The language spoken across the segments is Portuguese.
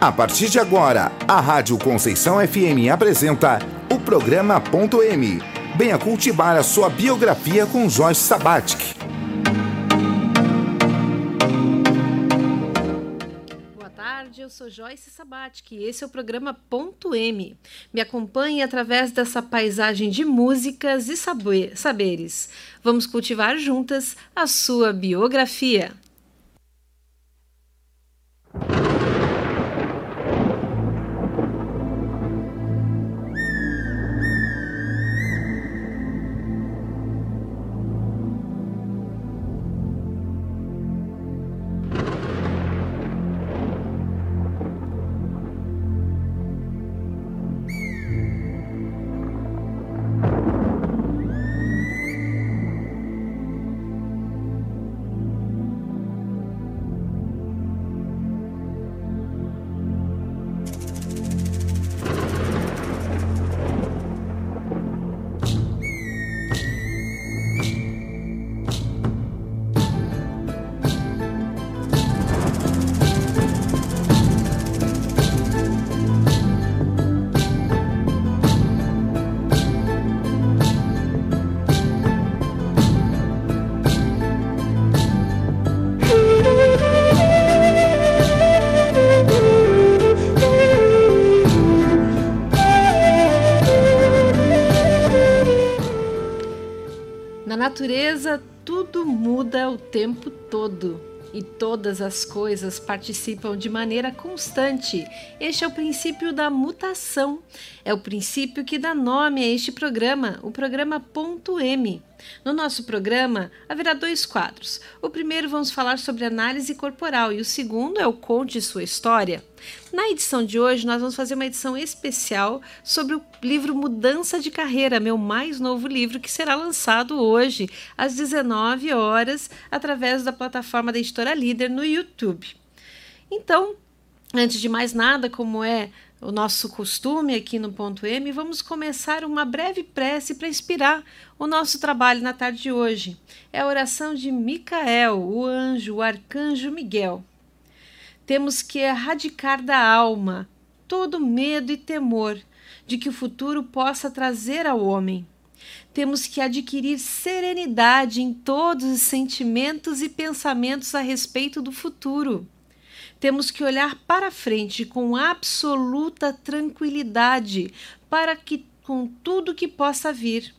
A partir de agora, a Rádio Conceição FM apresenta o programa Ponto M. Venha cultivar a sua biografia com Joyce Sabatic. Boa tarde, eu sou Joyce Sabatic e esse é o programa Ponto M. Me acompanhe através dessa paisagem de músicas e saberes. Vamos cultivar juntas a sua biografia. Natureza, tudo muda o tempo todo e todas as coisas participam de maneira constante. Este é o princípio da mutação. É o princípio que dá nome a este programa, o programa Ponto M. No nosso programa haverá dois quadros. O primeiro vamos falar sobre análise corporal e o segundo é o Conte Sua História. Na edição de hoje, nós vamos fazer uma edição especial sobre o livro Mudança de Carreira, meu mais novo livro, que será lançado hoje, às 19 horas, através da plataforma da Editora Líder no YouTube. Então, antes de mais nada, como é o nosso costume aqui no Ponto M, vamos começar uma breve prece para inspirar o nosso trabalho na tarde de hoje. É a oração de Micael, o anjo, o arcanjo Miguel. Temos que erradicar da alma todo medo e temor de que o futuro possa trazer ao homem. Temos que adquirir serenidade em todos os sentimentos e pensamentos a respeito do futuro temos que olhar para frente com absoluta tranquilidade para que com tudo que possa vir.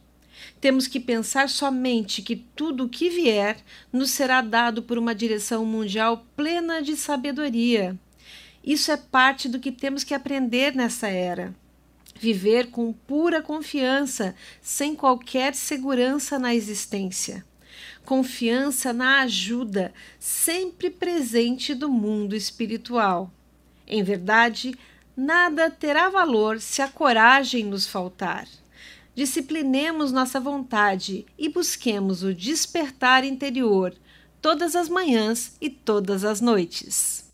Temos que pensar somente que tudo o que vier nos será dado por uma direção mundial plena de sabedoria. Isso é parte do que temos que aprender nessa era. Viver com pura confiança, sem qualquer segurança na existência confiança na ajuda sempre presente do mundo espiritual. Em verdade, nada terá valor se a coragem nos faltar. Disciplinemos nossa vontade e busquemos o despertar interior todas as manhãs e todas as noites.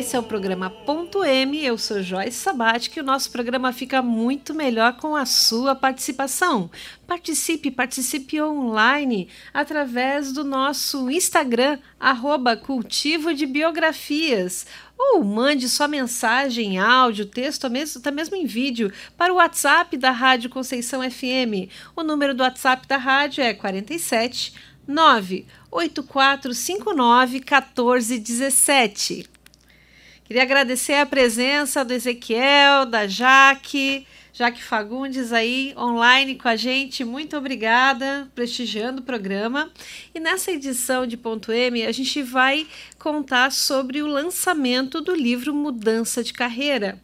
Esse é o programa Ponto M. Eu sou Joyce Sabate, que o nosso programa fica muito melhor com a sua participação. Participe, participe online através do nosso Instagram, arroba cultivo de biografias. Ou mande sua mensagem, áudio, texto, até mesmo em vídeo, para o WhatsApp da Rádio Conceição FM. O número do WhatsApp da rádio é 47 98459 1417. Queria agradecer a presença do Ezequiel, da Jaque, Jaque Fagundes aí online com a gente. Muito obrigada, prestigiando o programa. E nessa edição de Ponto M, a gente vai contar sobre o lançamento do livro Mudança de Carreira.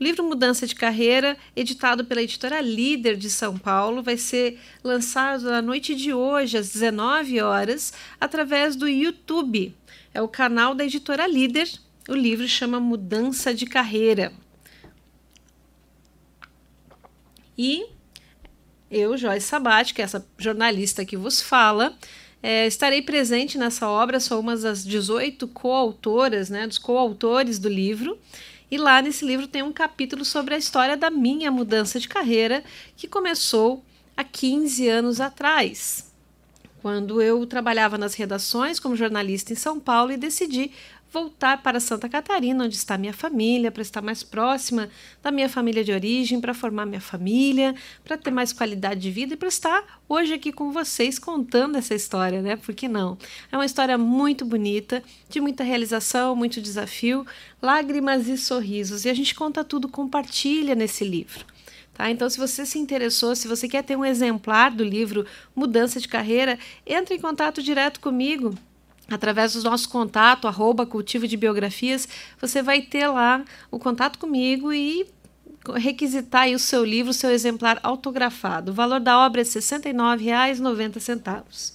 O livro Mudança de Carreira, editado pela editora Líder de São Paulo, vai ser lançado na noite de hoje, às 19 horas, através do YouTube. É o canal da editora Líder. O livro chama Mudança de Carreira. E eu, Joyce Sabat, que é essa jornalista que vos fala, é, estarei presente nessa obra, sou uma das 18 coautoras, né, dos coautores do livro. E lá nesse livro tem um capítulo sobre a história da minha mudança de carreira, que começou há 15 anos atrás, quando eu trabalhava nas redações como jornalista em São Paulo e decidi voltar para Santa Catarina, onde está minha família, para estar mais próxima da minha família de origem, para formar minha família, para ter mais qualidade de vida e para estar hoje aqui com vocês contando essa história, né? Por que não? É uma história muito bonita, de muita realização, muito desafio, lágrimas e sorrisos. E a gente conta tudo, compartilha nesse livro. Tá? Então, se você se interessou, se você quer ter um exemplar do livro Mudança de Carreira, entre em contato direto comigo através do nosso contato, arroba cultivo de biografias, você vai ter lá o contato comigo e requisitar o seu livro, o seu exemplar autografado. O valor da obra é R$ 69,90.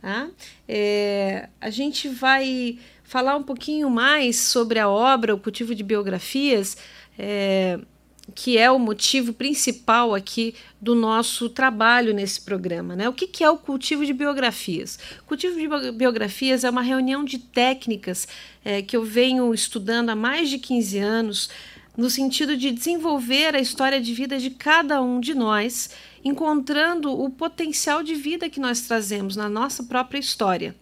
Tá? É, a gente vai falar um pouquinho mais sobre a obra, o cultivo de biografias. É, que é o motivo principal aqui do nosso trabalho nesse programa. Né? O que, que é o cultivo de biografias? O cultivo de biografias é uma reunião de técnicas é, que eu venho estudando há mais de 15 anos, no sentido de desenvolver a história de vida de cada um de nós, encontrando o potencial de vida que nós trazemos na nossa própria história.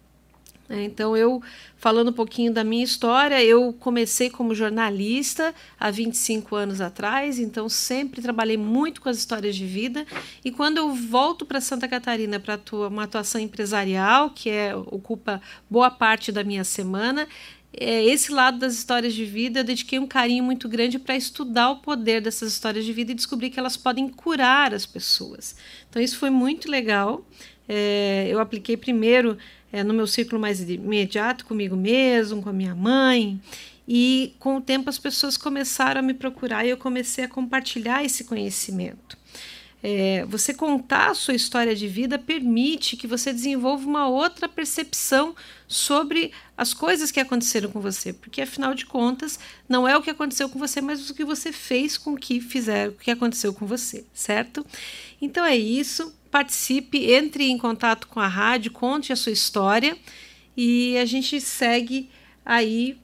É, então, eu falando um pouquinho da minha história, eu comecei como jornalista há 25 anos atrás, então sempre trabalhei muito com as histórias de vida. E quando eu volto para Santa Catarina para uma atuação empresarial, que é, ocupa boa parte da minha semana, é, esse lado das histórias de vida eu dediquei um carinho muito grande para estudar o poder dessas histórias de vida e descobrir que elas podem curar as pessoas. Então, isso foi muito legal. É, eu apliquei primeiro é, no meu círculo mais imediato, comigo mesmo, com a minha mãe. E com o tempo as pessoas começaram a me procurar e eu comecei a compartilhar esse conhecimento. É, você contar a sua história de vida permite que você desenvolva uma outra percepção sobre as coisas que aconteceram com você, porque afinal de contas não é o que aconteceu com você, mas o que você fez com que fizeram, o que aconteceu com você, certo? Então é isso participe, entre em contato com a rádio, conte a sua história e a gente segue aí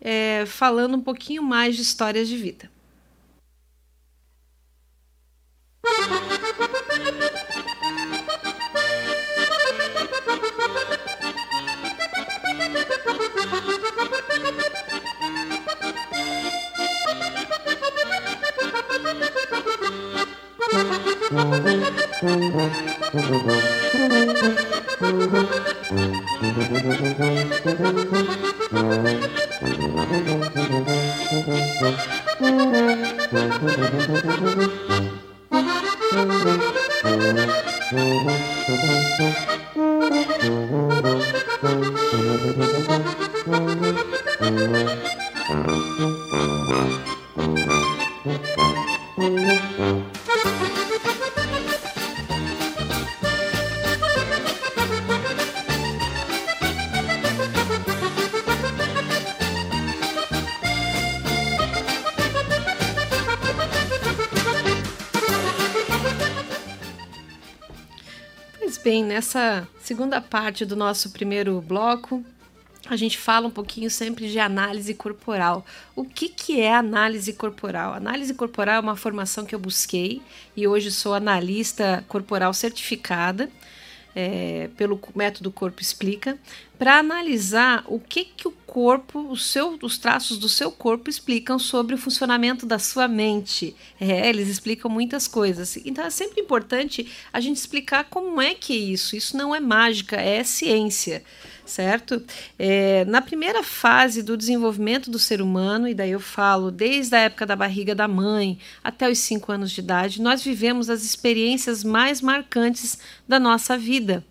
é, falando um pouquinho mais de histórias de vida. Bem, nessa segunda parte do nosso primeiro bloco, a gente fala um pouquinho sempre de análise corporal. O que, que é análise corporal? Análise corporal é uma formação que eu busquei e hoje sou analista corporal certificada. É, pelo método Corpo Explica. para analisar o que, que o corpo, o seu, os traços do seu corpo explicam sobre o funcionamento da sua mente. É, eles explicam muitas coisas. Então é sempre importante a gente explicar como é que é isso. Isso não é mágica, é ciência certo? É, na primeira fase do desenvolvimento do ser humano, e daí eu falo desde a época da barriga da mãe até os 5 anos de idade, nós vivemos as experiências mais marcantes da nossa vida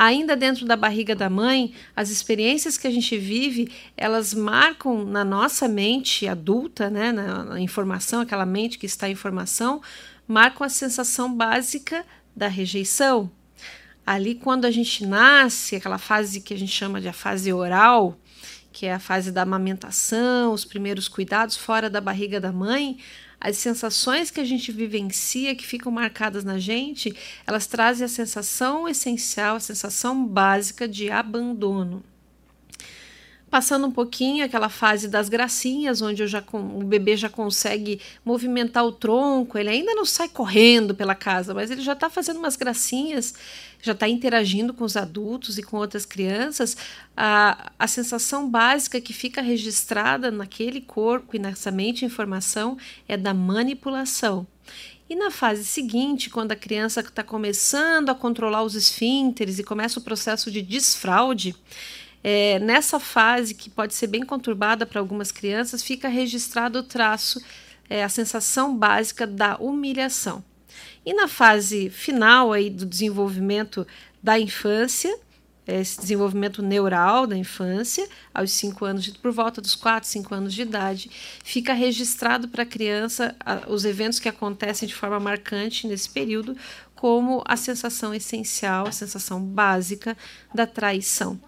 ainda dentro da barriga da mãe, as experiências que a gente vive, elas marcam na nossa mente adulta, né, na, na informação, aquela mente que está em formação, marcam a sensação básica da rejeição. Ali, quando a gente nasce, aquela fase que a gente chama de a fase oral, que é a fase da amamentação, os primeiros cuidados fora da barriga da mãe, as sensações que a gente vivencia, que ficam marcadas na gente, elas trazem a sensação essencial, a sensação básica de abandono. Passando um pouquinho aquela fase das gracinhas, onde já, o bebê já consegue movimentar o tronco, ele ainda não sai correndo pela casa, mas ele já está fazendo umas gracinhas, já está interagindo com os adultos e com outras crianças. A, a sensação básica que fica registrada naquele corpo e nessa mente informação é da manipulação. E na fase seguinte, quando a criança está começando a controlar os esfínteres e começa o processo de desfraude, é, nessa fase, que pode ser bem conturbada para algumas crianças, fica registrado o traço, é, a sensação básica da humilhação. E na fase final aí do desenvolvimento da infância, esse desenvolvimento neural da infância, aos 5 anos, de, por volta dos 4, 5 anos de idade, fica registrado para a criança os eventos que acontecem de forma marcante nesse período, como a sensação essencial, a sensação básica da traição.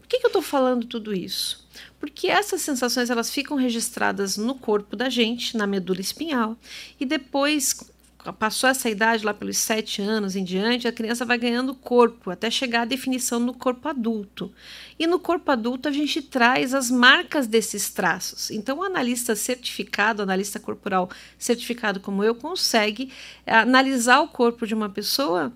Por que, que eu estou falando tudo isso? Porque essas sensações elas ficam registradas no corpo da gente, na medula espinhal, e depois passou essa idade lá pelos sete anos em diante, a criança vai ganhando corpo até chegar à definição no corpo adulto. E no corpo adulto a gente traz as marcas desses traços. Então, o analista certificado, analista corporal certificado como eu, consegue analisar o corpo de uma pessoa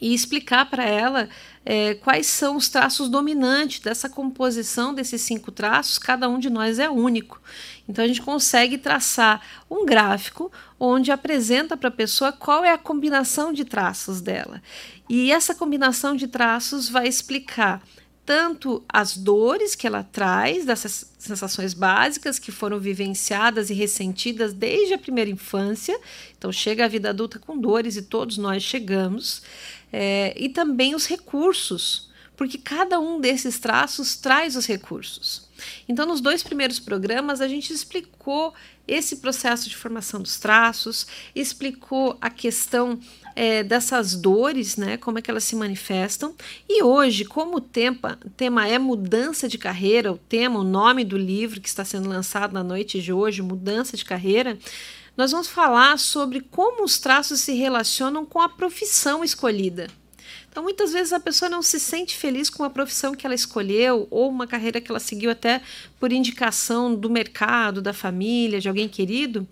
e explicar para ela é, quais são os traços dominantes dessa composição desses cinco traços, cada um de nós é único. Então a gente consegue traçar um gráfico onde apresenta para a pessoa qual é a combinação de traços dela. E essa combinação de traços vai explicar tanto as dores que ela traz, dessas sensações básicas que foram vivenciadas e ressentidas desde a primeira infância. Então, chega a vida adulta com dores e todos nós chegamos é, e também os recursos, porque cada um desses traços traz os recursos. Então, nos dois primeiros programas, a gente explicou esse processo de formação dos traços, explicou a questão é, dessas dores, né, como é que elas se manifestam. E hoje, como o tema, tema é mudança de carreira, o tema, o nome do livro que está sendo lançado na noite de hoje, mudança de carreira, nós vamos falar sobre como os traços se relacionam com a profissão escolhida. Então, muitas vezes a pessoa não se sente feliz com a profissão que ela escolheu ou uma carreira que ela seguiu até por indicação do mercado, da família, de alguém querido.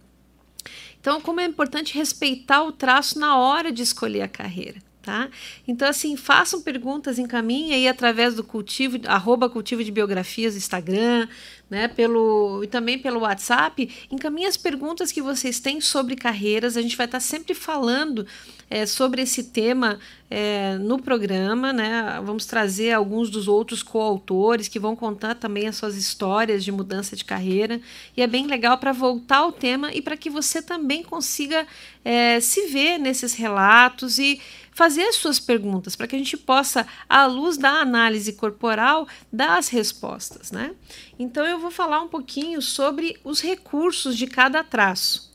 Então, como é importante respeitar o traço na hora de escolher a carreira. Tá? Então, assim, façam perguntas, encaminhem aí através do cultivo, arroba cultivo de biografias Instagram, né, pelo, e também pelo WhatsApp, encaminhem as perguntas que vocês têm sobre carreiras, a gente vai estar sempre falando é, sobre esse tema é, no programa, né? Vamos trazer alguns dos outros coautores que vão contar também as suas histórias de mudança de carreira. E é bem legal para voltar ao tema e para que você também consiga é, se ver nesses relatos e fazer as suas perguntas, para que a gente possa, à luz da análise corporal, dar as respostas, né? Então eu vou falar um pouquinho sobre os recursos de cada traço.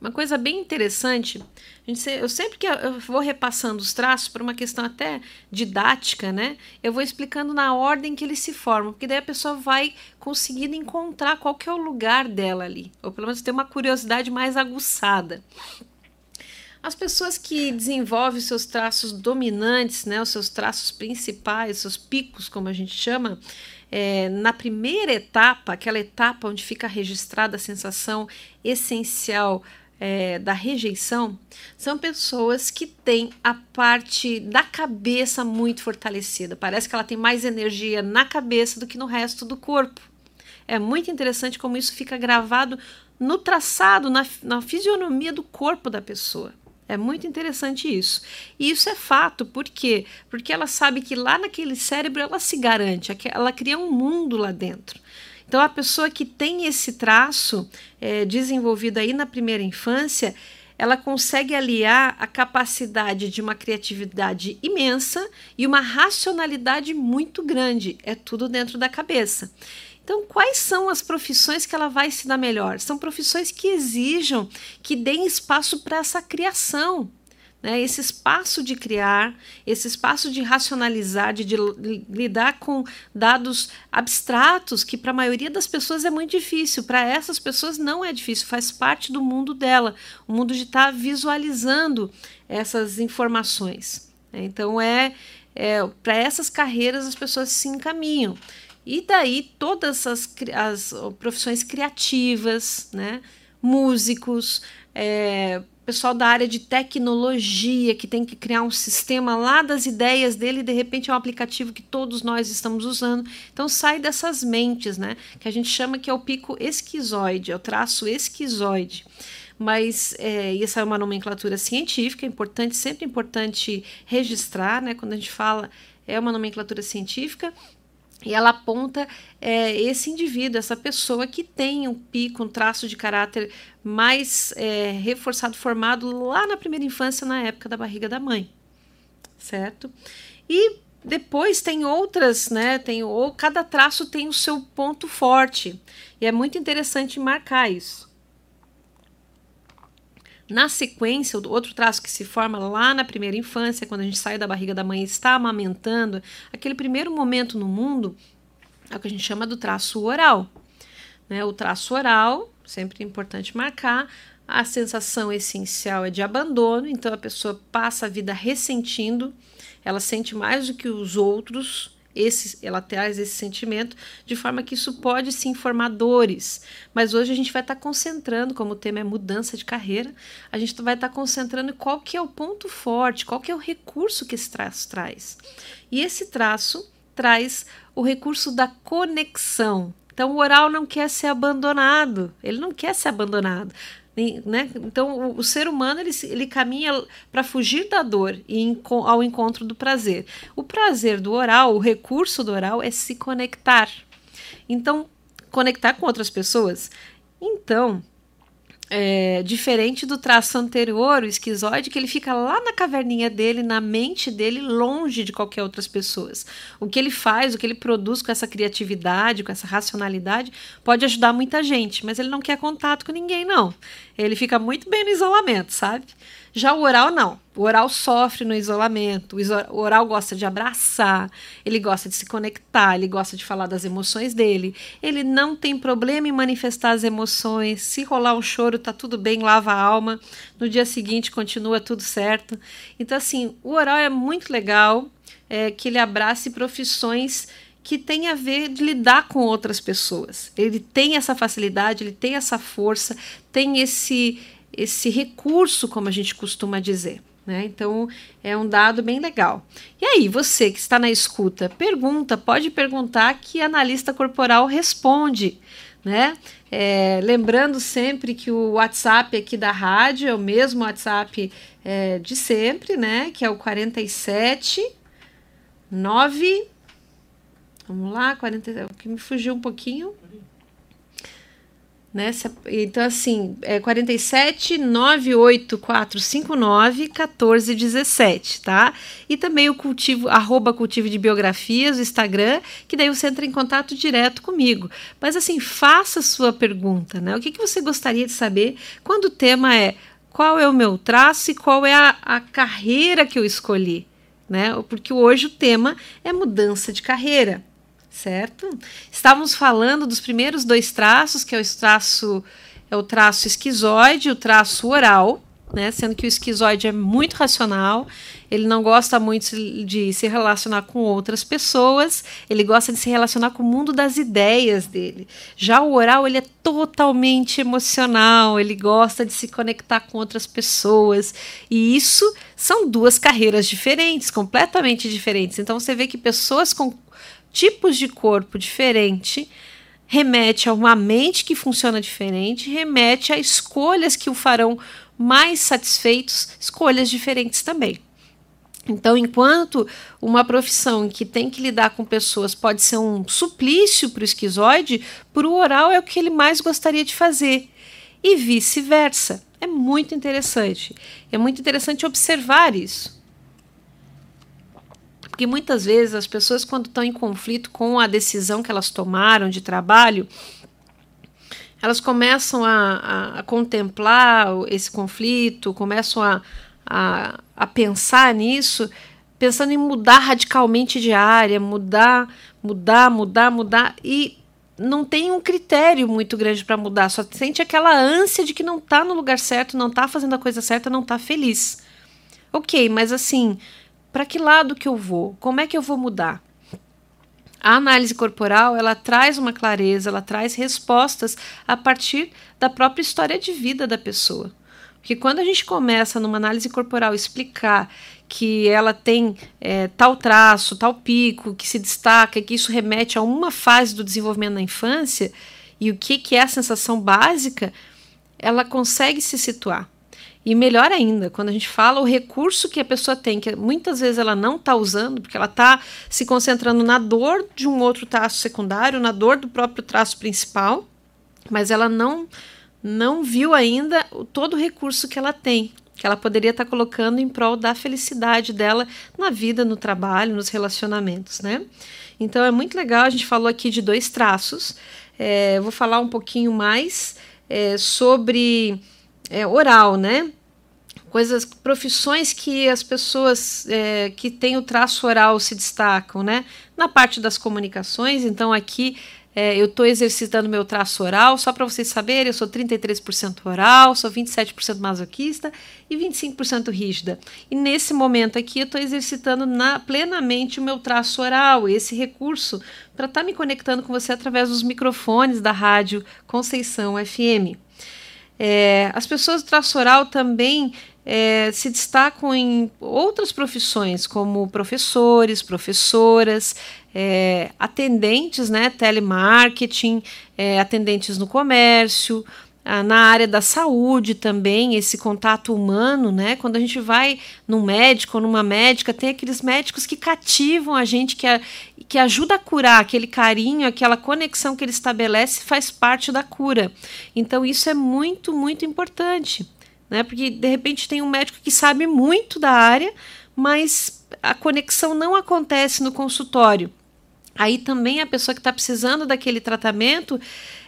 Uma coisa bem interessante, eu sempre que eu vou repassando os traços por uma questão até didática, né? Eu vou explicando na ordem que eles se formam, porque daí a pessoa vai conseguindo encontrar qual que é o lugar dela ali, ou pelo menos ter uma curiosidade mais aguçada. As pessoas que desenvolvem seus traços dominantes, né, os seus traços principais, seus picos, como a gente chama, é, na primeira etapa, aquela etapa onde fica registrada a sensação essencial é, da rejeição são pessoas que têm a parte da cabeça muito fortalecida. Parece que ela tem mais energia na cabeça do que no resto do corpo. É muito interessante como isso fica gravado no traçado, na, na fisionomia do corpo da pessoa. É muito interessante isso. E isso é fato, por quê? Porque ela sabe que lá naquele cérebro ela se garante, ela cria um mundo lá dentro. Então, a pessoa que tem esse traço é, desenvolvido aí na primeira infância, ela consegue aliar a capacidade de uma criatividade imensa e uma racionalidade muito grande. É tudo dentro da cabeça. Então, quais são as profissões que ela vai se dar melhor? São profissões que exijam, que deem espaço para essa criação, né? Esse espaço de criar, esse espaço de racionalizar, de, de lidar com dados abstratos, que para a maioria das pessoas é muito difícil. Para essas pessoas não é difícil, faz parte do mundo dela, o mundo de estar tá visualizando essas informações. Né? Então, é, é para essas carreiras as pessoas se encaminham. E daí todas as, as profissões criativas, né? músicos, é, pessoal da área de tecnologia que tem que criar um sistema lá das ideias dele e de repente é um aplicativo que todos nós estamos usando. Então sai dessas mentes, né? Que a gente chama que é o pico esquizoide, é o traço esquizoide. Mas é, essa é uma nomenclatura científica, é importante, sempre importante registrar, né? Quando a gente fala é uma nomenclatura científica e ela aponta é, esse indivíduo, essa pessoa que tem um pico, um traço de caráter mais é, reforçado, formado lá na primeira infância, na época da barriga da mãe, certo? E depois tem outras, né? Tem ou cada traço tem o seu ponto forte e é muito interessante marcar isso. Na sequência, outro traço que se forma lá na primeira infância, quando a gente sai da barriga da mãe e está amamentando, aquele primeiro momento no mundo é o que a gente chama do traço oral. Né? O traço oral, sempre é importante marcar, a sensação essencial é de abandono, então a pessoa passa a vida ressentindo, ela sente mais do que os outros esse, ela traz esse sentimento, de forma que isso pode sim formar dores. Mas hoje a gente vai estar tá concentrando, como o tema é mudança de carreira, a gente vai estar tá concentrando qual que é o ponto forte, qual que é o recurso que esse traço traz. E esse traço traz o recurso da conexão. Então o oral não quer ser abandonado, ele não quer ser abandonado. Né? Então, o, o, ser humano ele, ele caminha para fugir da dor e ao encontro do prazer. O prazer do oral, o recurso do oral é se conectar. Então, conectar com outras pessoas. Então, é, diferente do traço anterior, o esquizoide, que ele fica lá na caverninha dele, na mente dele, longe de qualquer outras pessoas. O que ele faz, o que ele produz com essa criatividade, com essa racionalidade, pode ajudar muita gente, mas ele não quer contato com ninguém, não. Ele fica muito bem no isolamento, sabe? Já o oral, não. O oral sofre no isolamento, o oral gosta de abraçar, ele gosta de se conectar, ele gosta de falar das emoções dele. Ele não tem problema em manifestar as emoções. Se rolar um choro, tá tudo bem, lava a alma. No dia seguinte continua tudo certo. Então, assim, o oral é muito legal é, que ele abrace profissões que tem a ver de lidar com outras pessoas. Ele tem essa facilidade, ele tem essa força, tem esse esse recurso, como a gente costuma dizer. Né? Então é um dado bem legal. E aí, você que está na escuta, pergunta, pode perguntar que analista corporal responde. Né? É, lembrando sempre que o WhatsApp aqui da rádio é o mesmo WhatsApp é, de sempre, né? Que é o 47 9. Vamos lá, 40, que me fugiu um pouquinho. Né? Então, assim, é 47 98459 1417, tá? E também o cultivo, arroba cultivo de biografias, o Instagram, que daí você entra em contato direto comigo. Mas, assim, faça a sua pergunta, né? O que, que você gostaria de saber quando o tema é qual é o meu traço e qual é a, a carreira que eu escolhi, né? Porque hoje o tema é mudança de carreira certo? Estávamos falando dos primeiros dois traços, que é o traço é o traço esquizoide, o traço oral, né? Sendo que o esquizoide é muito racional, ele não gosta muito de se relacionar com outras pessoas, ele gosta de se relacionar com o mundo das ideias dele. Já o oral, ele é totalmente emocional, ele gosta de se conectar com outras pessoas, e isso são duas carreiras diferentes, completamente diferentes. Então você vê que pessoas com tipos de corpo diferente remete a uma mente que funciona diferente, remete a escolhas que o farão mais satisfeitos, escolhas diferentes também. Então, enquanto uma profissão que tem que lidar com pessoas pode ser um suplício para o esquizoide, para o oral é o que ele mais gostaria de fazer. E vice-versa. É muito interessante. É muito interessante observar isso. Porque muitas vezes as pessoas, quando estão em conflito com a decisão que elas tomaram de trabalho, elas começam a, a, a contemplar esse conflito, começam a, a, a pensar nisso, pensando em mudar radicalmente de área, mudar, mudar, mudar, mudar, e não tem um critério muito grande para mudar, só sente aquela ânsia de que não está no lugar certo, não está fazendo a coisa certa, não está feliz. Ok, mas assim, para que lado que eu vou? Como é que eu vou mudar? A análise corporal, ela traz uma clareza, ela traz respostas a partir da própria história de vida da pessoa. Porque quando a gente começa numa análise corporal explicar que ela tem é, tal traço, tal pico, que se destaca, que isso remete a uma fase do desenvolvimento na infância, e o que, que é a sensação básica, ela consegue se situar. E melhor ainda, quando a gente fala o recurso que a pessoa tem, que muitas vezes ela não está usando, porque ela está se concentrando na dor de um outro traço secundário, na dor do próprio traço principal, mas ela não, não viu ainda todo o recurso que ela tem, que ela poderia estar tá colocando em prol da felicidade dela na vida, no trabalho, nos relacionamentos, né? Então é muito legal, a gente falou aqui de dois traços, é, vou falar um pouquinho mais é, sobre é, oral, né? Coisas, profissões que as pessoas é, que têm o traço oral se destacam, né? Na parte das comunicações, então aqui é, eu estou exercitando meu traço oral, só para vocês saberem, eu sou 33% oral, sou 27% masoquista e 25% rígida. E nesse momento aqui eu estou exercitando na, plenamente o meu traço oral, esse recurso, para estar tá me conectando com você através dos microfones da rádio Conceição FM. É, as pessoas do traço oral também é, se destacam em outras profissões, como professores, professoras, é, atendentes, né, telemarketing, é, atendentes no comércio, na área da saúde também, esse contato humano, né? Quando a gente vai num médico ou numa médica, tem aqueles médicos que cativam a gente, que, a, que ajuda a curar, aquele carinho, aquela conexão que ele estabelece faz parte da cura. Então, isso é muito, muito importante, né? Porque de repente tem um médico que sabe muito da área, mas a conexão não acontece no consultório. Aí também a pessoa que está precisando daquele tratamento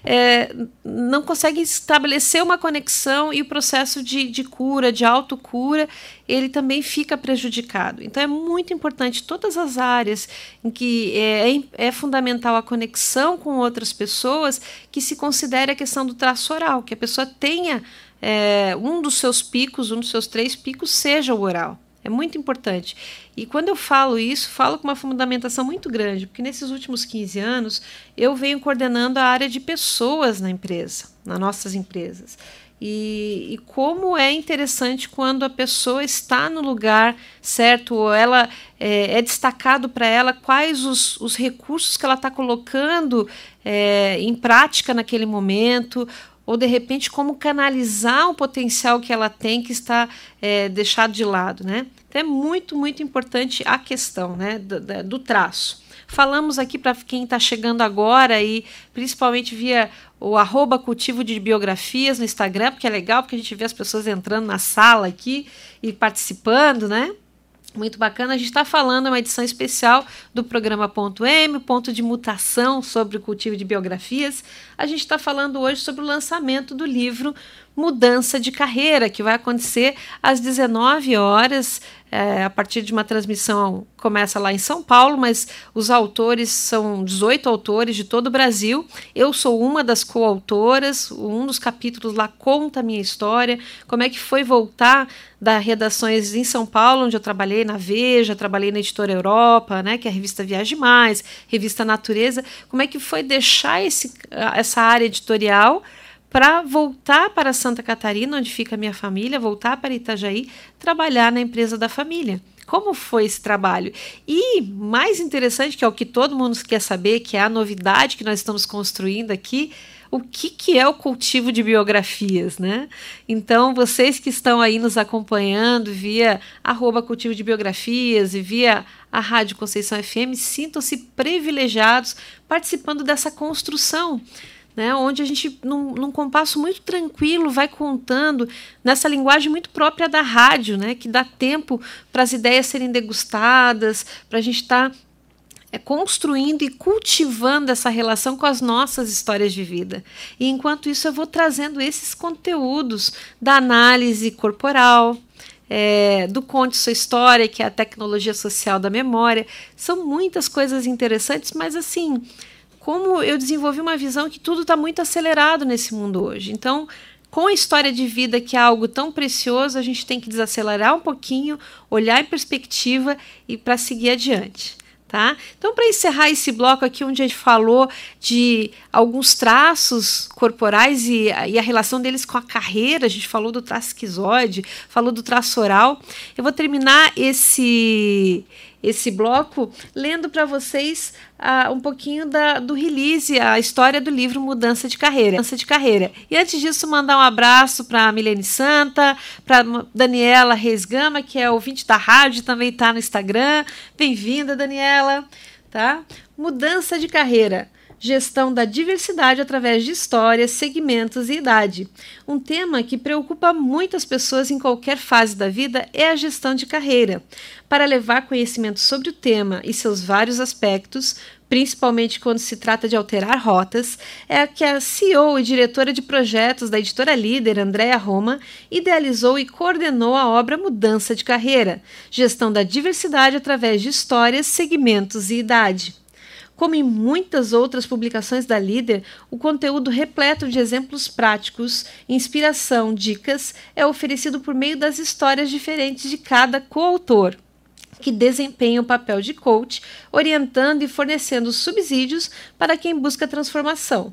é, não consegue estabelecer uma conexão e o processo de, de cura, de autocura, ele também fica prejudicado. Então é muito importante todas as áreas em que é, é, é fundamental a conexão com outras pessoas que se considere a questão do traço oral, que a pessoa tenha é, um dos seus picos, um dos seus três picos, seja o oral. É muito importante. E quando eu falo isso, falo com uma fundamentação muito grande, porque nesses últimos 15 anos eu venho coordenando a área de pessoas na empresa, nas nossas empresas. E, e, como é interessante quando a pessoa está no lugar certo, ou ela é, é destacado para ela quais os, os recursos que ela está colocando é, em prática naquele momento, ou de repente como canalizar o potencial que ela tem que está é, deixado de lado, né? Então é muito, muito importante a questão né, do, do traço. Falamos aqui para quem está chegando agora e principalmente via o arroba cultivo de biografias no Instagram, porque é legal, porque a gente vê as pessoas entrando na sala aqui e participando, né? Muito bacana, a gente está falando uma edição especial do programa Ponto M, ponto de mutação sobre o cultivo de biografias. A gente está falando hoje sobre o lançamento do livro Mudança de Carreira, que vai acontecer às 19 horas é, a partir de uma transmissão começa lá em São Paulo, mas os autores são 18 autores de todo o Brasil. Eu sou uma das coautoras, um dos capítulos lá conta a minha história, como é que foi voltar das redações em São Paulo, onde eu trabalhei na Veja, trabalhei na Editora Europa, né, que é a revista Viagem Mais, revista Natureza, como é que foi deixar esse, essa área editorial para voltar para Santa Catarina, onde fica a minha família, voltar para Itajaí, trabalhar na empresa da família. Como foi esse trabalho? E mais interessante, que é o que todo mundo quer saber, que é a novidade que nós estamos construindo aqui, o que, que é o cultivo de biografias, né? Então, vocês que estão aí nos acompanhando via arroba cultivo de biografias e via a Rádio Conceição FM, sintam-se privilegiados participando dessa construção né, onde a gente, num, num, compasso muito tranquilo, vai contando nessa linguagem muito própria da rádio, né, que dá tempo para as ideias serem degustadas, para a gente estar tá, é, construindo e cultivando essa relação com as nossas histórias de vida. E enquanto isso, eu vou trazendo esses conteúdos da análise corporal, é, do Conte Sua História, que é a tecnologia social da memória. São muitas coisas interessantes, mas assim como eu desenvolvi uma visão que tudo está muito acelerado nesse mundo hoje. Então, com a história de vida, que é algo tão precioso, a gente tem que desacelerar um pouquinho, olhar em perspectiva e para seguir adiante. Tá? Então, para encerrar esse bloco aqui, onde a gente falou de alguns traços corporais e, e, a relação deles com a carreira, a gente falou do traço esquizoide, falou do traço oral, eu vou terminar esse, esse bloco lendo para vocês uh, um pouquinho da, do release, a história do livro Mudança de Carreira. Mudança de Carreira. E antes disso, mandar um abraço para Milene Santa, para Daniela Reis Gama, que é ouvinte da rádio, também está no Instagram. Bem-vinda, Daniela. Tá? Mudança de carreira gestão da diversidade através de histórias, segmentos e idade. Um tema que preocupa muitas pessoas em qualquer fase da vida é a gestão de carreira. Para levar conhecimento sobre o tema e seus vários aspectos, principalmente quando se trata de alterar rotas, é que a CEO e diretora de projetos da editora líder, Andréa Roma, idealizou e coordenou a obra Mudança de Carreira, gestão da diversidade através de histórias, segmentos e idade. Como em muitas outras publicações da Líder, o conteúdo repleto de exemplos práticos, inspiração, dicas é oferecido por meio das histórias diferentes de cada coautor que desempenha o papel de coach, orientando e fornecendo subsídios para quem busca transformação.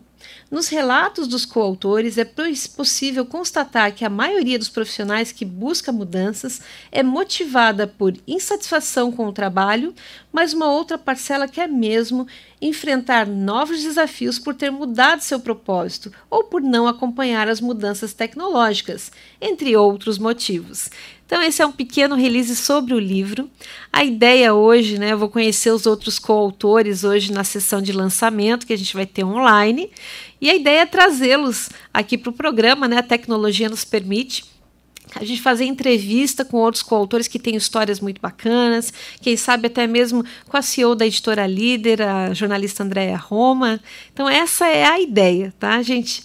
Nos relatos dos coautores, é possível constatar que a maioria dos profissionais que busca mudanças é motivada por insatisfação com o trabalho, mas uma outra parcela quer mesmo enfrentar novos desafios por ter mudado seu propósito ou por não acompanhar as mudanças tecnológicas, entre outros motivos. Então, esse é um pequeno release sobre o livro. A ideia hoje, né? Eu vou conhecer os outros coautores hoje na sessão de lançamento que a gente vai ter online. E a ideia é trazê-los aqui para o programa, né? A tecnologia nos permite a gente fazer entrevista com outros coautores que têm histórias muito bacanas, quem sabe até mesmo com a CEO da editora Líder, a jornalista Andréa Roma. Então, essa é a ideia, tá, gente?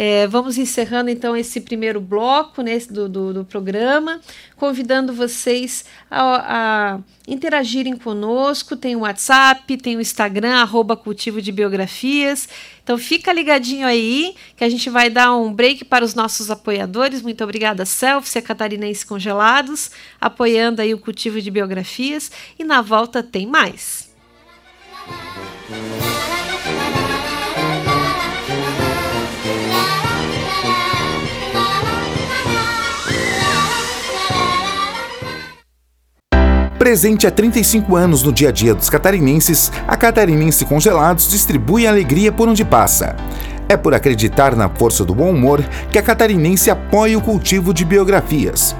É, vamos encerrando então esse primeiro bloco né, do, do, do programa, convidando vocês a, a, interagirem conosco. Tem o WhatsApp, tem o Instagram, arroba cultivo de biografias. Então fica ligadinho aí, que a gente vai dar um break para os nossos apoiadores. Muito obrigada, Selfie, a Catarinense Congelados, apoiando aí o cultivo de biografias. E na volta tem mais. Presente há 35 anos no dia a dia dos catarinenses, a Catarinense Congelados distribui alegria por onde passa. É por acreditar na força do bom humor que a catarinense apoia o cultivo de biografias.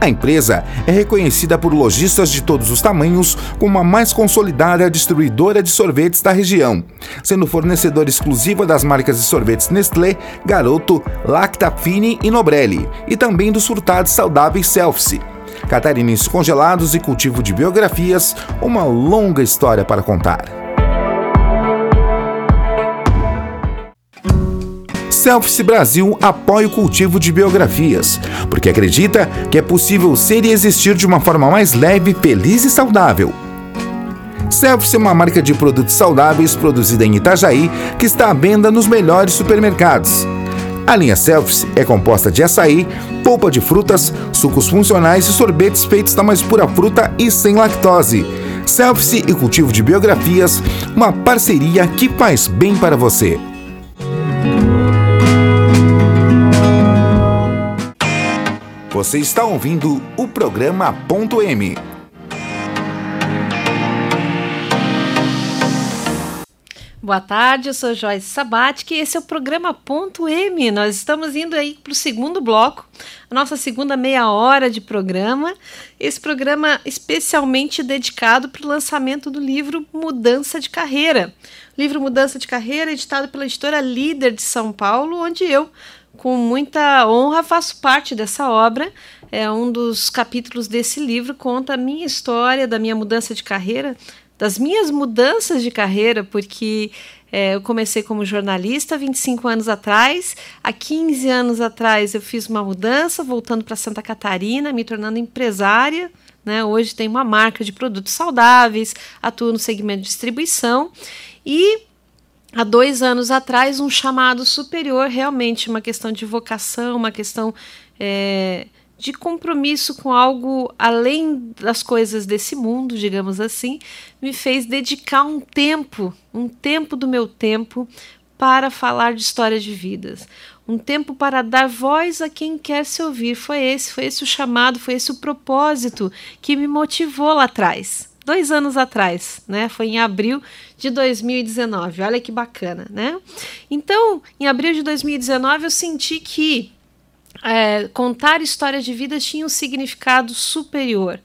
A empresa é reconhecida por lojistas de todos os tamanhos como a mais consolidada distribuidora de sorvetes da região, sendo fornecedora exclusiva das marcas de sorvetes Nestlé, Garoto, Lacta Fine e Nobrelli, e também dos furtados saudáveis Selfie catarinenses congelados e cultivo de biografias, uma longa história para contar. Selfice Brasil apoia o cultivo de biografias, porque acredita que é possível ser e existir de uma forma mais leve, feliz e saudável. Selfice é uma marca de produtos saudáveis produzida em Itajaí que está à venda nos melhores supermercados. A linha Selfies é composta de açaí, polpa de frutas, sucos funcionais e sorbetes feitos da mais pura fruta e sem lactose. Selfies e cultivo de biografias, uma parceria que faz bem para você. Você está ouvindo o programa Ponto M. Boa tarde, eu sou Joyce Sabatic e esse é o programa Ponto M. Nós estamos indo aí para o segundo bloco, a nossa segunda meia hora de programa. Esse programa especialmente dedicado para o lançamento do livro Mudança de Carreira. O livro Mudança de Carreira, editado pela editora Líder de São Paulo, onde eu, com muita honra, faço parte dessa obra. É um dos capítulos desse livro conta a minha história da minha mudança de carreira das minhas mudanças de carreira, porque é, eu comecei como jornalista 25 anos atrás. Há 15 anos atrás eu fiz uma mudança, voltando para Santa Catarina, me tornando empresária. Né? Hoje tenho uma marca de produtos saudáveis, atuo no segmento de distribuição e há dois anos atrás um chamado superior, realmente uma questão de vocação, uma questão é, de compromisso com algo além das coisas desse mundo, digamos assim, me fez dedicar um tempo, um tempo do meu tempo para falar de história de vidas. Um tempo para dar voz a quem quer se ouvir. Foi esse, foi esse o chamado, foi esse o propósito que me motivou lá atrás. Dois anos atrás, né? Foi em abril de 2019. Olha que bacana, né? Então, em abril de 2019, eu senti que é, contar histórias de vida tinha um significado superior.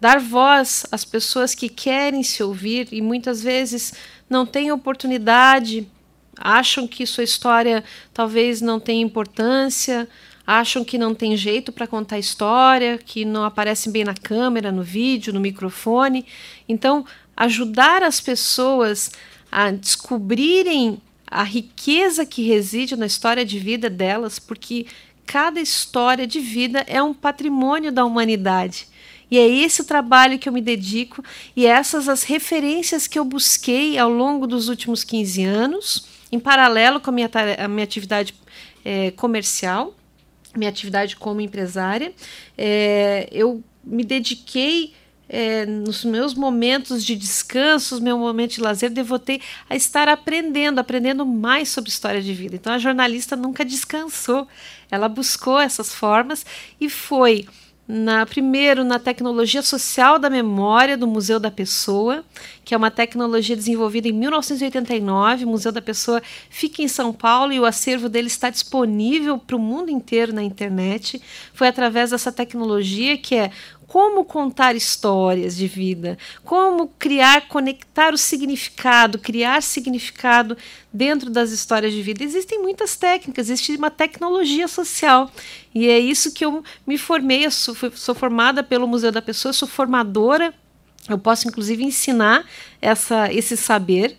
Dar voz às pessoas que querem se ouvir e muitas vezes não têm oportunidade, acham que sua história talvez não tenha importância, acham que não tem jeito para contar história, que não aparecem bem na câmera, no vídeo, no microfone. Então, ajudar as pessoas a descobrirem a riqueza que reside na história de vida delas, porque cada história de vida é um patrimônio da humanidade. E é esse o trabalho que eu me dedico e essas as referências que eu busquei ao longo dos últimos 15 anos, em paralelo com a minha, a minha atividade é, comercial, minha atividade como empresária. É, eu me dediquei é, nos meus momentos de descanso, os meus momentos de lazer, devotei a estar aprendendo, aprendendo mais sobre história de vida. Então a jornalista nunca descansou, ela buscou essas formas e foi na, primeiro na tecnologia social da memória do Museu da Pessoa, que é uma tecnologia desenvolvida em 1989. O Museu da Pessoa fica em São Paulo e o acervo dele está disponível para o mundo inteiro na internet. Foi através dessa tecnologia que é como contar histórias de vida, como criar, conectar o significado, criar significado dentro das histórias de vida. Existem muitas técnicas, existe uma tecnologia social. E é isso que eu me formei. Eu sou, sou formada pelo Museu da Pessoa, sou formadora. Eu posso, inclusive, ensinar essa, esse saber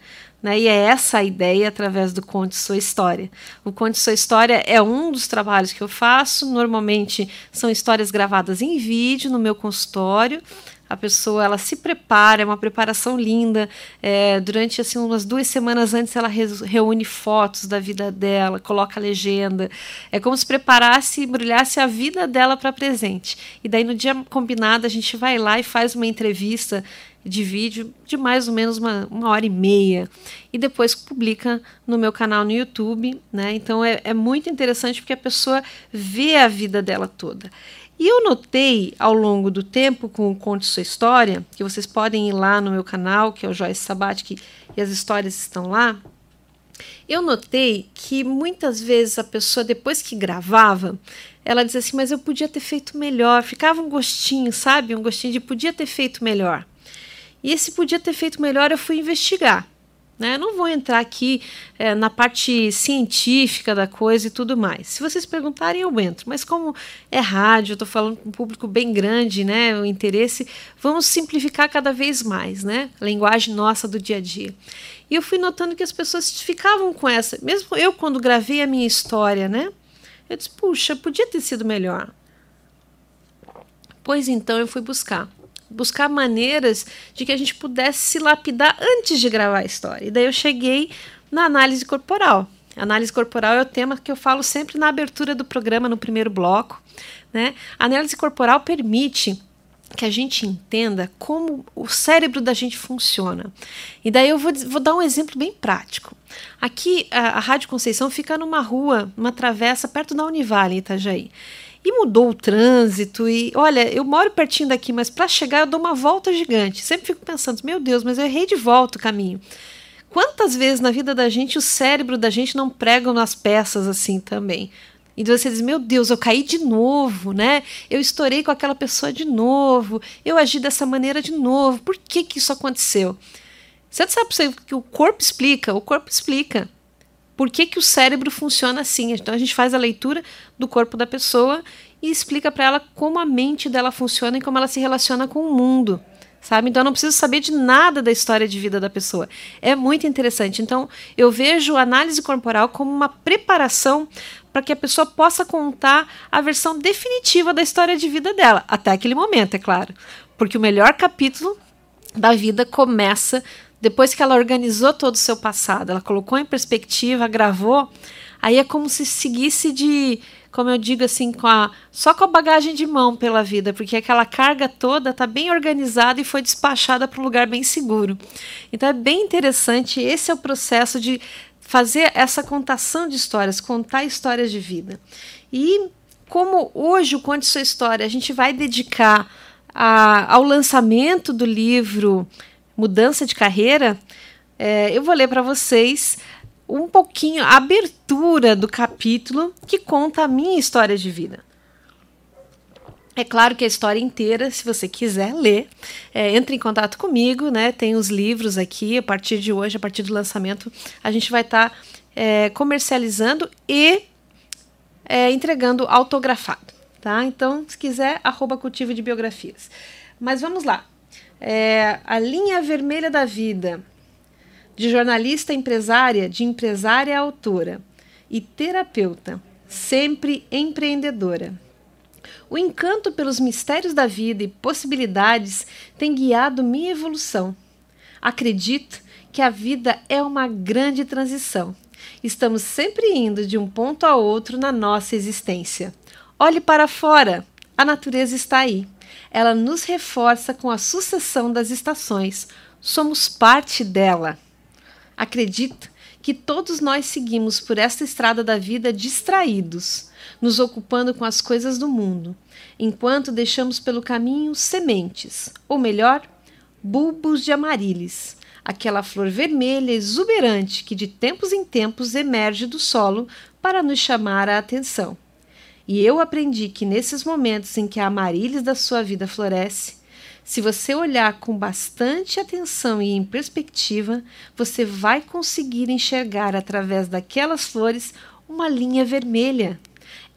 né? E é essa a ideia através do Conte Sua História. O Conte Sua História é um dos trabalhos que eu faço. Normalmente são histórias gravadas em vídeo no meu consultório. A pessoa ela se prepara, é uma preparação linda. É, durante assim umas duas semanas antes ela reúne fotos da vida dela, coloca a legenda. É como se preparasse e embrulhasse a vida dela para presente. E daí no dia combinado a gente vai lá e faz uma entrevista de vídeo de mais ou menos uma, uma hora e meia e depois publica no meu canal no YouTube, né? Então é, é muito interessante porque a pessoa vê a vida dela toda. E eu notei ao longo do tempo com o Conte Sua História, que vocês podem ir lá no meu canal, que é o Joyce Sabatic, e as histórias estão lá. Eu notei que muitas vezes a pessoa, depois que gravava, ela dizia assim: Mas eu podia ter feito melhor. Ficava um gostinho, sabe? Um gostinho de podia ter feito melhor. E esse podia ter feito melhor, eu fui investigar. Né? Não vou entrar aqui é, na parte científica da coisa e tudo mais. Se vocês perguntarem, eu entro. Mas como é rádio, estou falando com um público bem grande, né? O interesse, vamos simplificar cada vez mais, né? A linguagem nossa do dia a dia. E eu fui notando que as pessoas ficavam com essa. Mesmo eu, quando gravei a minha história, né? Eu disse, puxa, podia ter sido melhor. Pois então eu fui buscar buscar maneiras de que a gente pudesse se lapidar antes de gravar a história. E daí eu cheguei na análise corporal. Análise corporal é o tema que eu falo sempre na abertura do programa, no primeiro bloco. Né? A análise corporal permite que a gente entenda como o cérebro da gente funciona. E daí eu vou, vou dar um exemplo bem prático. Aqui, a, a Rádio Conceição fica numa rua, uma travessa perto da Univale, Itajaí e mudou o trânsito. E olha, eu moro pertinho daqui, mas para chegar eu dou uma volta gigante. Sempre fico pensando, meu Deus, mas eu errei de volta o caminho. Quantas vezes na vida da gente o cérebro da gente não prega nas peças assim também? E você diz, meu Deus, eu caí de novo, né? Eu estourei com aquela pessoa de novo, eu agi dessa maneira de novo. Por que, que isso aconteceu? Você sabe que o corpo explica? O corpo explica por que, que o cérebro funciona assim. Então a gente faz a leitura do corpo da pessoa e explica para ela como a mente dela funciona e como ela se relaciona com o mundo. Sabe? Então eu não preciso saber de nada da história de vida da pessoa. É muito interessante. Então eu vejo a análise corporal como uma preparação para que a pessoa possa contar a versão definitiva da história de vida dela, até aquele momento, é claro. Porque o melhor capítulo da vida começa depois que ela organizou todo o seu passado, ela colocou em perspectiva, gravou, aí é como se seguisse de, como eu digo assim, com a, só com a bagagem de mão pela vida, porque aquela carga toda está bem organizada e foi despachada para um lugar bem seguro. Então é bem interessante, esse é o processo de fazer essa contação de histórias, contar histórias de vida. E como hoje o Conte Sua História a gente vai dedicar a, ao lançamento do livro mudança de carreira, é, eu vou ler para vocês um pouquinho a abertura do capítulo que conta a minha história de vida. É claro que a história inteira, se você quiser ler, é, entre em contato comigo, né? Tem os livros aqui, a partir de hoje, a partir do lançamento, a gente vai estar tá, é, comercializando e é, entregando autografado, tá? Então, se quiser, arroba cultivo de biografias. Mas vamos lá é, A Linha Vermelha da Vida, de jornalista empresária, de empresária autora e terapeuta, sempre empreendedora. O encanto pelos mistérios da vida e possibilidades tem guiado minha evolução. Acredito que a vida é uma grande transição. Estamos sempre indo de um ponto a outro na nossa existência. Olhe para fora, a natureza está aí. Ela nos reforça com a sucessão das estações. Somos parte dela. Acredito que todos nós seguimos por esta estrada da vida distraídos, nos ocupando com as coisas do mundo, enquanto deixamos pelo caminho sementes, ou melhor, bulbos de amarilis, aquela flor vermelha exuberante que de tempos em tempos emerge do solo para nos chamar a atenção. E eu aprendi que nesses momentos em que a amarílis da sua vida floresce, se você olhar com bastante atenção e em perspectiva, você vai conseguir enxergar através daquelas flores uma linha vermelha.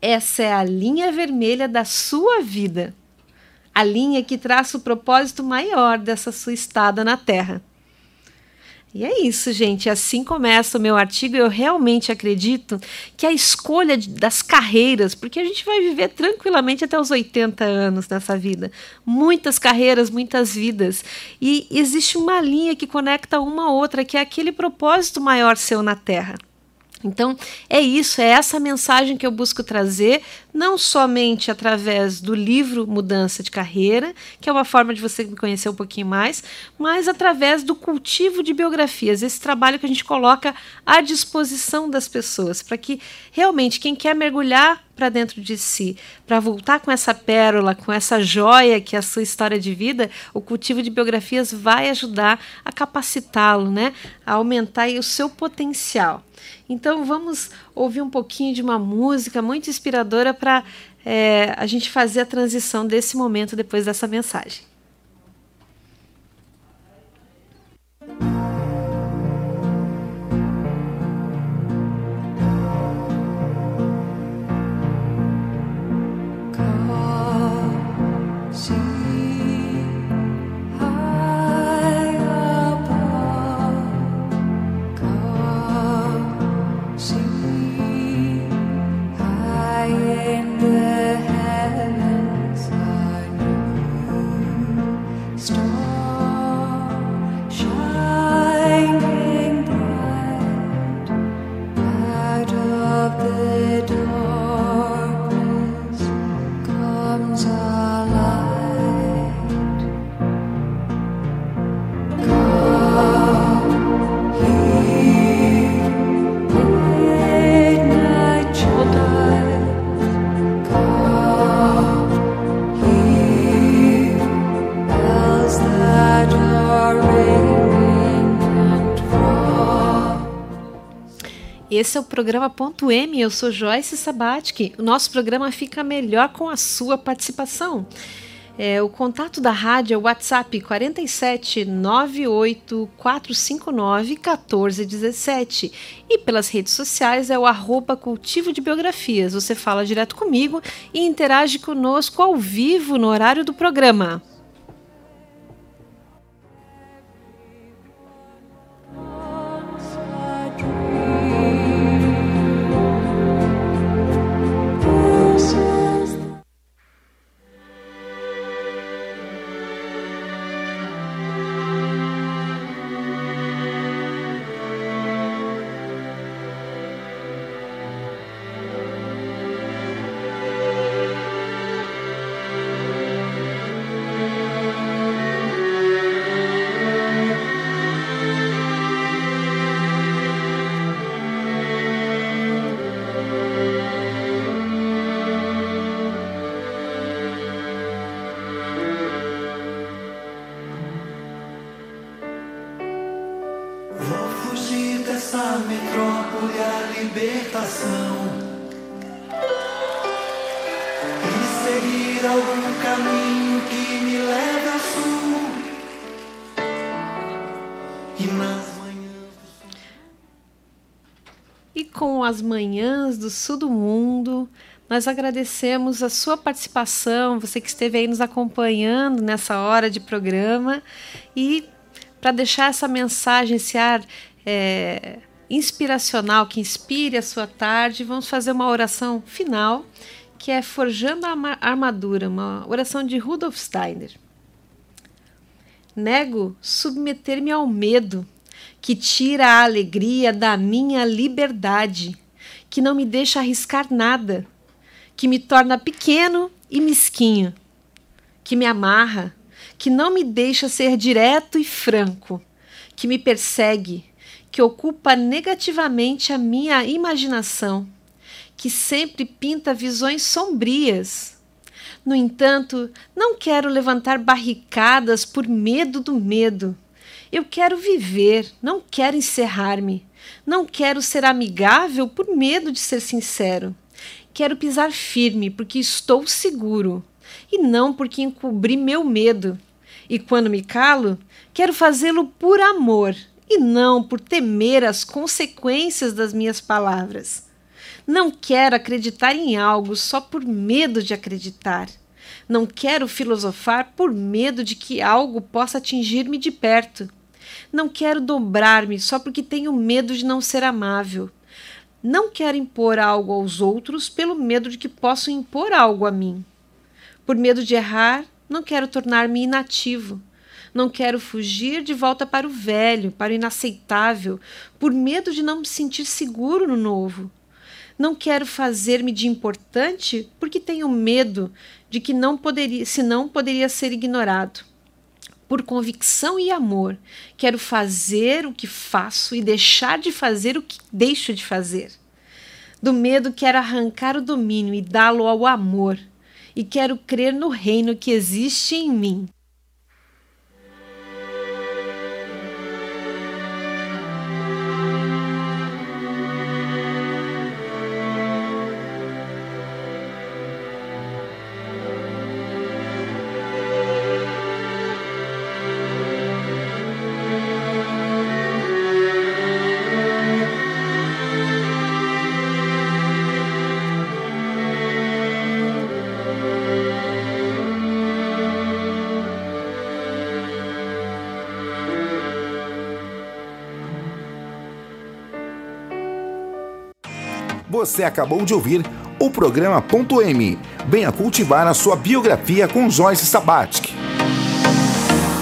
Essa é a linha vermelha da sua vida. A linha que traça o propósito maior dessa sua estada na Terra. E é isso, gente. Assim começa o meu artigo. Eu realmente acredito que a escolha das carreiras, porque a gente vai viver tranquilamente até os 80 anos nessa vida. Muitas carreiras, muitas vidas. E existe uma linha que conecta uma a outra, que é aquele propósito maior seu na Terra. Então, é isso, é essa mensagem que eu busco trazer, não somente através do livro Mudança de Carreira, que é uma forma de você me conhecer um pouquinho mais, mas através do cultivo de biografias, esse trabalho que a gente coloca à disposição das pessoas, para que realmente quem quer mergulhar para dentro de si, para voltar com essa pérola, com essa joia que é a sua história de vida, o cultivo de biografias vai ajudar a capacitá-lo, né, a aumentar o seu potencial. Então vamos ouvir um pouquinho de uma música muito inspiradora para é, a gente fazer a transição desse momento depois dessa mensagem. Esse é o programa Ponto M, eu sou Joyce Sabatic. O nosso programa fica melhor com a sua participação. É, o contato da rádio é o WhatsApp 47 98 459 1417 e pelas redes sociais é o arroba cultivo de biografias. Você fala direto comigo e interage conosco ao vivo no horário do programa. As manhãs do sul do mundo. Nós agradecemos a sua participação, você que esteve aí nos acompanhando nessa hora de programa e para deixar essa mensagem, esse ar é, inspiracional que inspire a sua tarde, vamos fazer uma oração final que é Forjando a Armadura, uma oração de Rudolf Steiner. Nego submeter-me ao medo que tira a alegria da minha liberdade, que não me deixa arriscar nada, que me torna pequeno e mesquinho, que me amarra, que não me deixa ser direto e franco, que me persegue, que ocupa negativamente a minha imaginação, que sempre pinta visões sombrias. No entanto, não quero levantar barricadas por medo do medo eu quero viver, não quero encerrar-me. Não quero ser amigável por medo de ser sincero. Quero pisar firme porque estou seguro e não porque encobri meu medo. E quando me calo, quero fazê-lo por amor e não por temer as consequências das minhas palavras. Não quero acreditar em algo só por medo de acreditar. Não quero filosofar por medo de que algo possa atingir-me de perto. Não quero dobrar-me só porque tenho medo de não ser amável. Não quero impor algo aos outros pelo medo de que possam impor algo a mim. Por medo de errar, não quero tornar-me inativo. Não quero fugir de volta para o velho, para o inaceitável, por medo de não me sentir seguro no novo. Não quero fazer-me de importante porque tenho medo de que não poderia, se não poderia ser ignorado por convicção e amor. Quero fazer o que faço e deixar de fazer o que deixo de fazer. Do medo, quero arrancar o domínio e dá-lo ao amor. E quero crer no reino que existe em mim. Você acabou de ouvir o programa Ponto M. Venha cultivar a sua biografia com Joyce Sabatic.